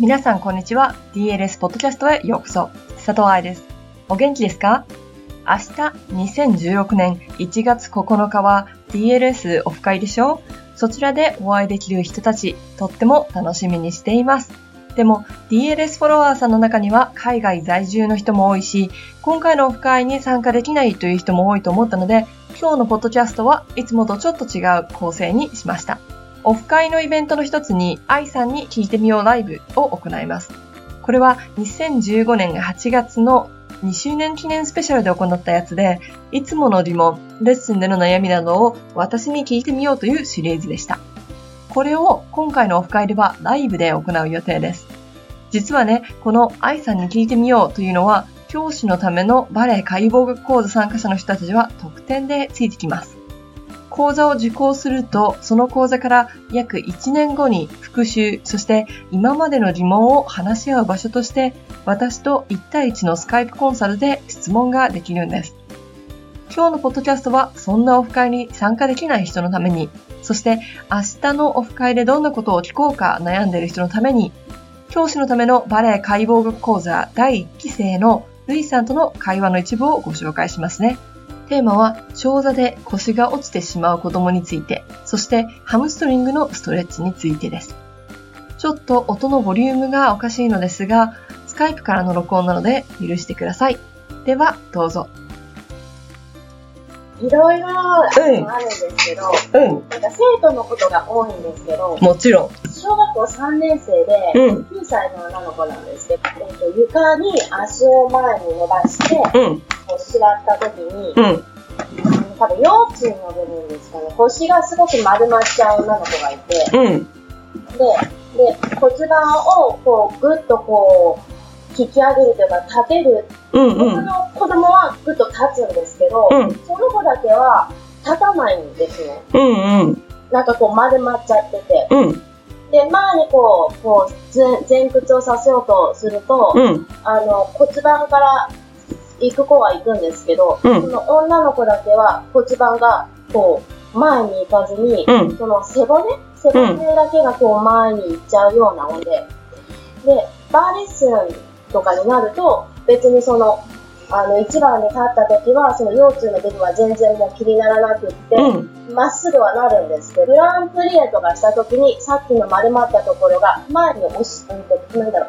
皆さんこんにちは。DLS ポッドキャストへようこそ。佐藤愛です。お元気ですか？明日2016年1月9日は DLS オフ会でしょ？そちらでお会いできる人たち、とっても楽しみにしています。でも DLS フォロワーさんの中には海外在住の人も多いし、今回のオフ会に参加できないという人も多いと思ったので、今日のポッドキャストはいつもとちょっと違う構成にしました。オフ会のイベントの一つに、愛さんに聞いてみようライブを行います。これは2015年8月の2周年記念スペシャルで行ったやつで、いつもの疑問、レッスンでの悩みなどを私に聞いてみようというシリーズでした。これを今回のオフ会ではライブで行う予定です。実はね、この愛さんに聞いてみようというのは、教師のためのバレエ解剖学講座参加者の人たちは特典でついてきます。講座を受講すると、その講座から約1年後に復習、そして今までの疑問を話し合う場所として、私と1対1のスカイプコンサルで質問ができるんです。今日のポッドキャストはそんなオフ会に参加できない人のために、そして明日のオフ会でどんなことを聞こうか悩んでいる人のために、教師のためのバレエ解剖学講座第1期生のルイさんとの会話の一部をご紹介しますね。テーマは、長座で腰が落ちてしまう子供について、そしてハムストリングのストレッチについてです。ちょっと音のボリュームがおかしいのですが、スカイプからの録音なので許してください。では、どうぞ。いろいろあるんですけど、うん、なんか生徒のことが多いんですけど、もちろん。小学校3年生で、9歳の女の子なんですけど、うん、と床に足を前に伸ばして、うん、こう座った時に、うん、多分腰椎の部分ですかね、腰がすごく丸まっちゃう女の子がいて、うん、でで骨盤をこうぐっとこう引き上げるというか立てる、うんうん、の子供はぐっと立つんですけど、うん、その子だけは立たないんですね。うんうん、なんかこう丸まっちゃってて。うん、で、前にこう、こう前屈をさせようとすると、うん、あの骨盤から行く子は行くんですけど、うん、その女の子だけは骨盤がこう前に行かずに、うん、その背骨？背骨だけがこう前に行っちゃうようなので、で、バーレッスンとかになると、別にその、あの、一番に立った時は、その腰椎の部分は全然もう気にならなくって、ま、うん、っすぐはなるんですけど、グランプリエとかした時に、さっきの丸まったところが、前に押し、うんと、なんだろう、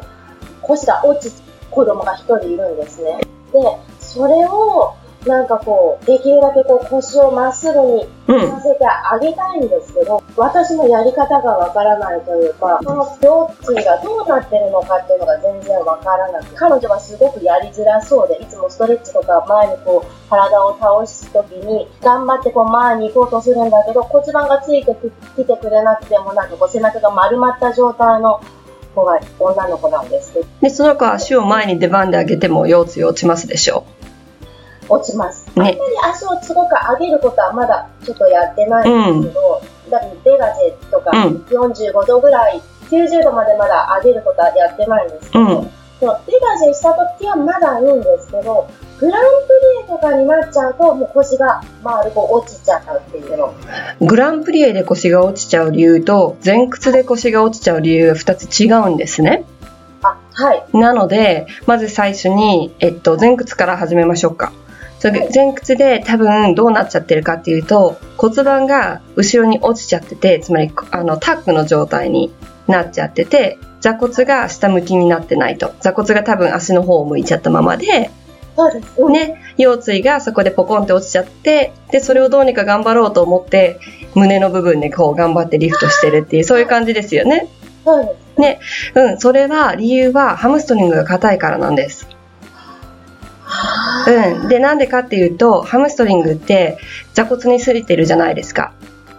腰が落ち、子供が一人いるんですね。で、それを、なんかこう、できるだけこう腰をまっすぐにさせてあげたいんですけど、うん、私のやり方がわからないというか、その胸椎がどうなってるのかっていうのが全然わからなく彼女はすごくやりづらそうで、いつもストレッチとか前にこう、体を倒すときに、頑張ってこう前に行こうとするんだけど、骨盤がついてきてくれなくても、なんかこう背中が丸まった状態の子が女の子なんです。で、その子足を前に出番で上げても腰椎落ちますでしょう。落ちます。ね、あんまり足をすごく上げることはまだちょっとやってないんですけど、うん、だってベガジェとか45度ぐらい、90度までまだ上げることはやってないんですけど、うん、ベガジェした時はまだいいんですけど、グランプとかになっちゃうと、もう腰が丸く落ちちゃうっていうの。グランプリエで腰が落ちちゃう理由と、前屈で腰が落ちちゃう理由が2つ違うんですね。あ、はい。なので、まず最初に、えっと、前屈から始めましょうか。それ前屈で多分どうなっちゃってるかっていうと骨盤が後ろに落ちちゃっててつまりあのタックの状態になっちゃってて座骨が下向きになってないと座骨が多分足の方を向いちゃったままでそうです、ね、腰椎がそこでポコンって落ちちゃってでそれをどうにか頑張ろうと思って胸の部分でこう頑張ってリフトしてるっていうそういう感じですよね。そうです。ね、うん、それは理由はハムストリングが硬いからなんです。うん。で、なんでかっていうと、ハムストリングって座骨にすりてるじゃないですか。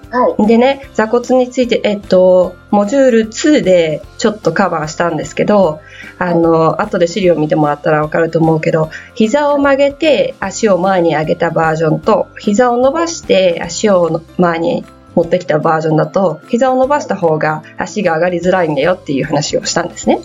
はい。でね、座骨について、えっと、モジュール2でちょっとカバーしたんですけど、あの、後で資料見てもらったらわかると思うけど、膝を曲げて足を前に上げたバージョンと、膝を伸ばして足を前に持ってきたバージョンだと、膝を伸ばした方が足が上がりづらいんだよっていう話をしたんですね。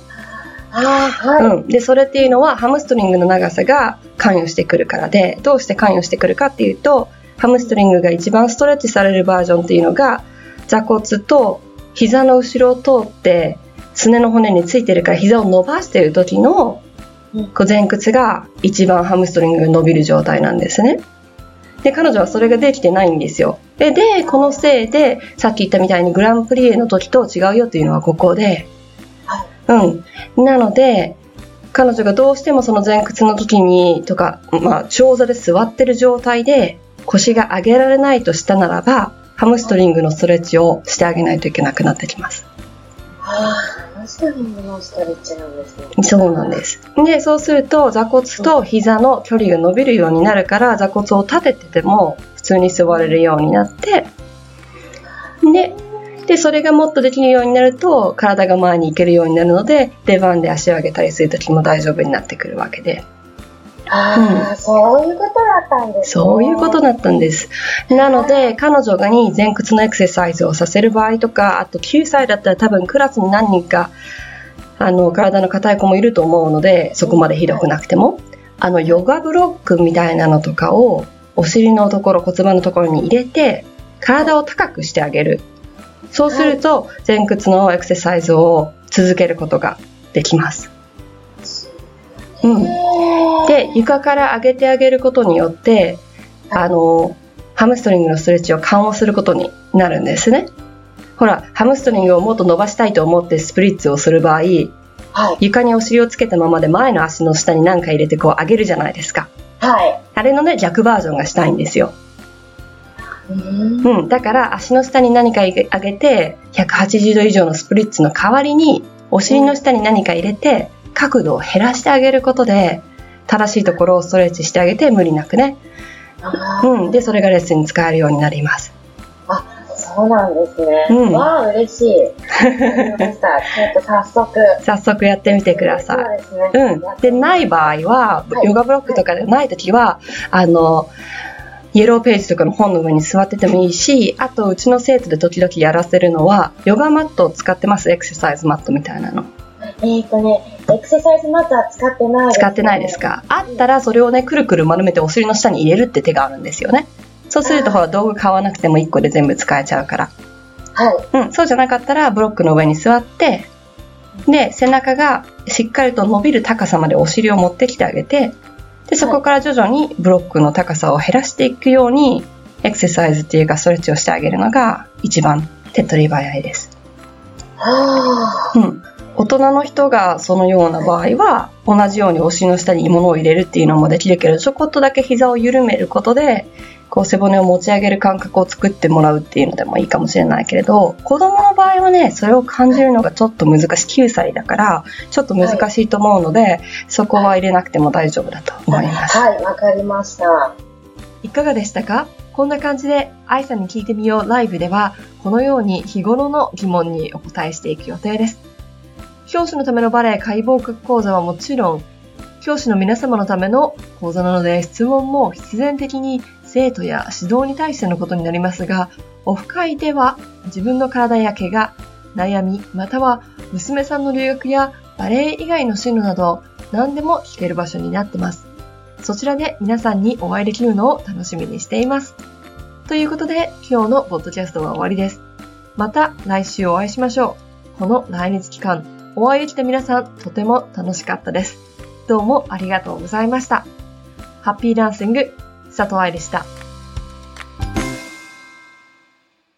はいうん、でそれっていうのはハムストリングの長さが関与してくるからでどうして関与してくるかっていうとハムストリングが一番ストレッチされるバージョンっていうのが座骨と膝の後ろを通ってすねの骨についてるから膝を伸ばしている時の前屈が一番ハムストリングが伸びる状態なんですね。で、彼女はそれができてないんですよ。で、でこのせいで、さっき言ったみたいにグランプリエの時と違うよっていうのはここで、うん。なので、彼女がどうしてもその前屈の時にとか、まあ、長座で座ってる状態で腰が上げられないとしたならば、ハムストリングのストレッチをしてあげないといけなくなってきます。はあストリングのストレッチなんですね。そうなんです。で、そうすると座骨と膝の距離が伸びるようになるから座骨を立ててても普通に座れるようになって、で、で、それがもっとできるようになると体が前に行けるようになるので出番で足を上げたりする時も大丈夫になってくるわけで。ああ、うん、そういうことだったんです、ね、そういうことだったんです。なので、彼女がに前屈のエクササイズをさせる場合とか、あと9歳だったら多分クラスに何人か、あの、体の硬い子もいると思うので、そこまでひどくなくても、あの、ヨガブロックみたいなのとかを、お尻のところ、骨盤のところに入れて、体を高くしてあげる。そうすると、前屈のエクササイズを続けることができます。うん。で、床から上げてあげることによって、あの、ハムストリングのストレッチを緩和することになるんですね。ほら、ハムストリングをもっと伸ばしたいと思ってスプリッツをする場合、はい、床にお尻をつけたままで前の足の下に何か入れてこう上げるじゃないですか。はい。あれのね、逆バージョンがしたいんですよ。うん、だから足の下に何か上げて180度以上のスプリッツの代わりにお尻の下に何か入れて角度を減らしてあげることで正しいところをストレッチしてあげて無理なくね。うん、でそれがレッスンに使えるようになります。あそうなんですね。うん、わあ嬉しい。ちょっと早速。早速やってみてください。そうですね。うん。でない場合は、はい、ヨガブロックとかでない時は、あの。イエローページとかの本の上に座っててもいいし、あとうちの生徒で時々やらせるのは、ヨガマットを使ってます、エクササイズマットみたいなの。えっ、ー、とね、エクササイズマットは使ってない、ね、使ってないですか？あったらそれをね、くるくる丸めてお尻の下に入れるって手があるんですよね。そうするとほら道具買わなくても1個で全部使えちゃうから。はい。うん、そうじゃなかったらブロックの上に座って、で、背中がしっかりと伸びる高さまでお尻を持ってきてあげて、で、そこから徐々にブロックの高さを減らしていくように、エクササイズっていうかストレッチをしてあげるのが一番手っ取り早いです。はあ。うん。大人の人がそのような場合は、同じようにお尻の下に物を入れるっていうのもできるけど、ちょこっとだけ膝を緩めることで、こう背骨を持ち上げる感覚を作ってもらうっていうのでもいいかもしれないけれど、子供の場合はね、それを感じるのがちょっと難しい。9歳だから、ちょっと難しいと思うので、はい、そこは入れなくても大丈夫だと思います。はい、わかりました。いかがでしたか？こんな感じで、愛さんに聞いてみようライブでは、このように日頃の疑問にお答えしていく予定です。教師のためのバレエ解剖学講座はもちろん、教師の皆様のための講座なので質問も必然的に生徒や指導に対してのことになりますが、オフ会では自分の体や怪我、悩み、または娘さんの留学やバレエ以外の進路など何でも聞ける場所になってます。そちらで皆さんにお会いできるのを楽しみにしています。ということで今日のポッドキャストは終わりです。また来週お会いしましょう。この来日期間、お会いできた皆さん、とても楽しかったです。どうもありがとうございました。ハッピーダンシング、佐藤愛でした。